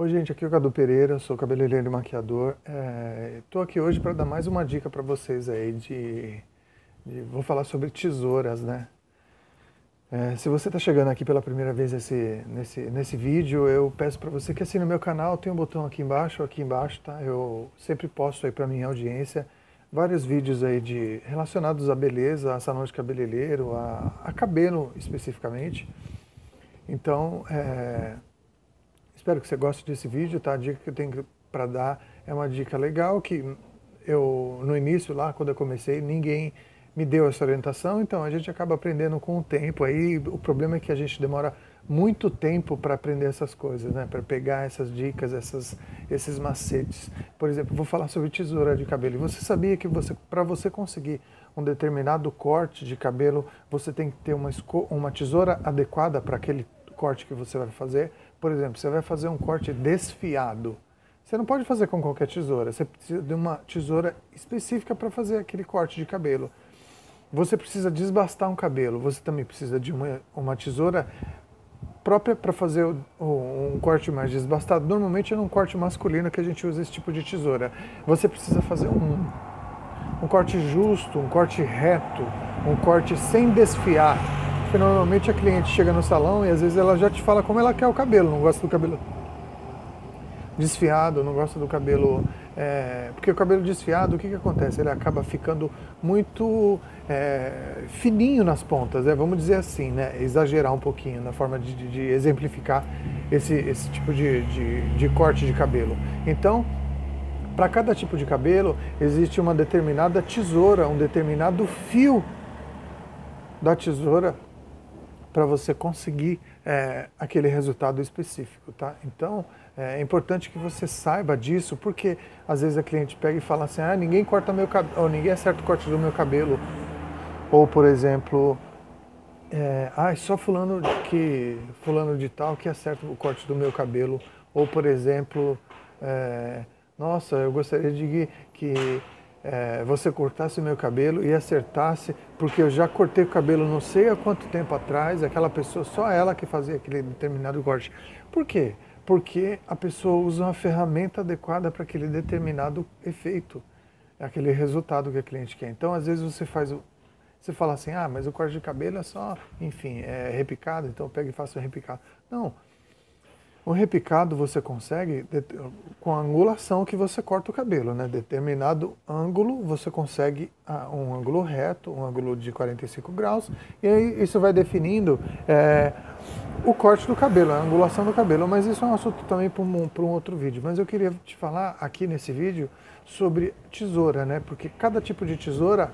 Oi, gente, aqui é o Cadu Pereira, sou cabeleireiro e maquiador. Estou é, aqui hoje para dar mais uma dica para vocês aí de, de, Vou falar sobre tesouras, né? É, se você está chegando aqui pela primeira vez nesse, nesse, nesse vídeo, eu peço para você que assine o meu canal, tem um botão aqui embaixo, aqui embaixo, tá? Eu sempre posto aí para minha audiência vários vídeos aí de relacionados à beleza, a salão de cabeleireiro, a, a cabelo especificamente. Então, é, Espero que você goste desse vídeo, tá? A dica que eu tenho para dar é uma dica legal que eu no início lá quando eu comecei ninguém me deu essa orientação, então a gente acaba aprendendo com o tempo. Aí o problema é que a gente demora muito tempo para aprender essas coisas, né? Para pegar essas dicas, essas, esses macetes. Por exemplo, vou falar sobre tesoura de cabelo. Você sabia que você, para você conseguir um determinado corte de cabelo, você tem que ter uma, uma tesoura adequada para aquele corte que você vai fazer? Por exemplo, você vai fazer um corte desfiado. Você não pode fazer com qualquer tesoura. Você precisa de uma tesoura específica para fazer aquele corte de cabelo. Você precisa desbastar um cabelo. Você também precisa de uma, uma tesoura própria para fazer um corte mais desbastado. Normalmente é num corte masculino que a gente usa esse tipo de tesoura. Você precisa fazer um, um corte justo, um corte reto, um corte sem desfiar porque normalmente a cliente chega no salão e às vezes ela já te fala como ela quer o cabelo, não gosta do cabelo desfiado, não gosta do cabelo. É, porque o cabelo desfiado, o que, que acontece? Ele acaba ficando muito é, fininho nas pontas, né? vamos dizer assim, né? exagerar um pouquinho na forma de, de exemplificar esse, esse tipo de, de, de corte de cabelo. Então, para cada tipo de cabelo, existe uma determinada tesoura, um determinado fio da tesoura para você conseguir é, aquele resultado específico, tá? Então é importante que você saiba disso, porque às vezes a cliente pega e fala assim, ah, ninguém corta meu cabelo, ninguém acerta o corte do meu cabelo, ou por exemplo, é, ah, só fulano que fulano de tal que acerta o corte do meu cabelo, ou por exemplo, é, nossa, eu gostaria de que é, você cortasse o meu cabelo e acertasse, porque eu já cortei o cabelo não sei há quanto tempo atrás, aquela pessoa, só ela que fazia aquele determinado corte. Por quê? Porque a pessoa usa uma ferramenta adequada para aquele determinado efeito, aquele resultado que a cliente quer. Então, às vezes você faz o. Você fala assim, ah, mas o corte de cabelo é só, enfim, é repicado, então eu pego e faço o repicado. Não, o repicado você consegue com a angulação que você corta o cabelo, né? Determinado ângulo você consegue ah, um ângulo reto, um ângulo de 45 graus, e aí isso vai definindo é, o corte do cabelo, a angulação do cabelo. Mas isso é um assunto também para um, um outro vídeo. Mas eu queria te falar aqui nesse vídeo sobre tesoura, né? Porque cada tipo de tesoura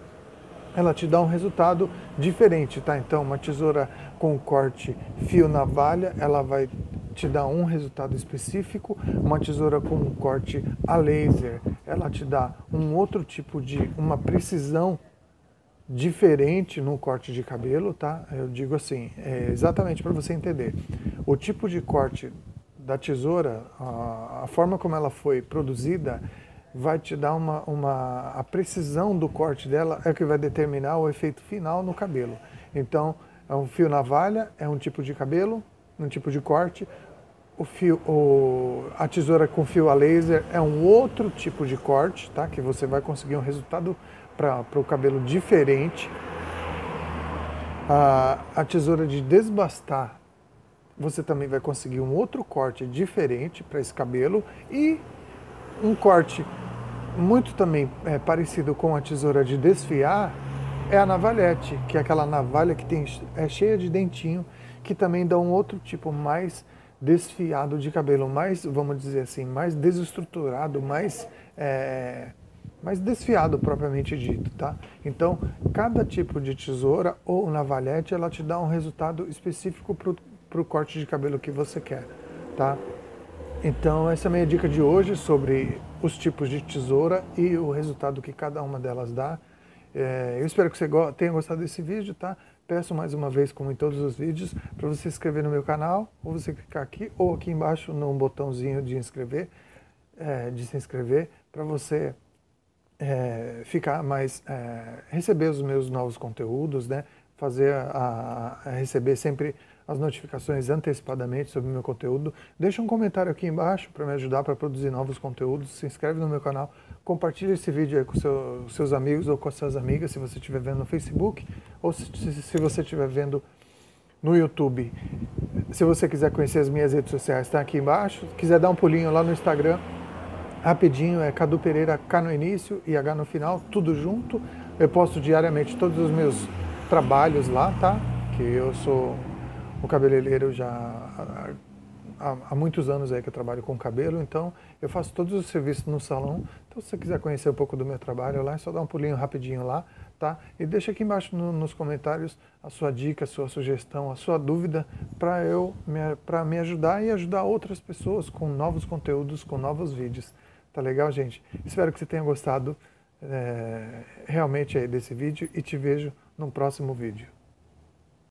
ela te dá um resultado diferente, tá? Então, uma tesoura com corte fio navalha, ela vai te dá um resultado específico, uma tesoura com um corte a laser, ela te dá um outro tipo de, uma precisão diferente no corte de cabelo, tá? Eu digo assim, é exatamente para você entender. O tipo de corte da tesoura, a, forma como ela foi produzida, vai te dar uma, uma. A precisão do corte dela é que vai determinar o efeito final no cabelo. Então, é um fio navalha, é um tipo de cabelo, um tipo de corte o fio, o, a tesoura com fio a laser é um outro tipo de corte, tá? Que você vai conseguir um resultado para o cabelo diferente. A, a tesoura de desbastar, você também vai conseguir um outro corte diferente para esse cabelo e um corte muito também é, parecido com a tesoura de desfiar é a navalhete, que é aquela navalha que tem, é cheia de dentinho, que também dá um outro tipo mais desfiado de cabelo, mais, vamos dizer assim, mais desestruturado, mais, é, mais desfiado propriamente dito, tá? Então, cada tipo de tesoura ou navalhete, ela te dá um resultado específico para o corte de cabelo que você quer, tá? Então, essa é a minha dica de hoje sobre os tipos de tesoura e o resultado que cada uma delas dá. É, eu espero que você tenha gostado desse vídeo, tá? Peço mais uma vez, como em todos os vídeos, para você se inscrever no meu canal, ou você clicar aqui ou aqui embaixo no botãozinho de inscrever, é, de se inscrever, para você é, ficar mais, é, receber os meus novos conteúdos, né? Fazer a, a receber sempre as notificações antecipadamente sobre o meu conteúdo. Deixa um comentário aqui embaixo para me ajudar para produzir novos conteúdos. Se inscreve no meu canal, compartilha esse vídeo aí com seu, seus amigos ou com as suas amigas, se você estiver vendo no Facebook ou se, se você estiver vendo no YouTube. Se você quiser conhecer as minhas redes sociais, está aqui embaixo. Se quiser dar um pulinho lá no Instagram, rapidinho, é Cadu Pereira, K no início e H no final, tudo junto. Eu posto diariamente todos os meus trabalhos lá, tá? Que eu sou o cabeleireiro já há, há, muitos anos aí que eu trabalho com cabelo, então eu faço todos os serviços no salão. Então se você quiser conhecer um pouco do meu trabalho lá, é só dar um pulinho rapidinho lá, tá? E deixa aqui embaixo no, nos comentários a sua dica, a sua sugestão, a sua dúvida para eu para me ajudar e ajudar outras pessoas com novos conteúdos, com novos vídeos. Tá legal, gente? Espero que você tenha gostado é, realmente aí desse vídeo e te vejo no próximo vídeo.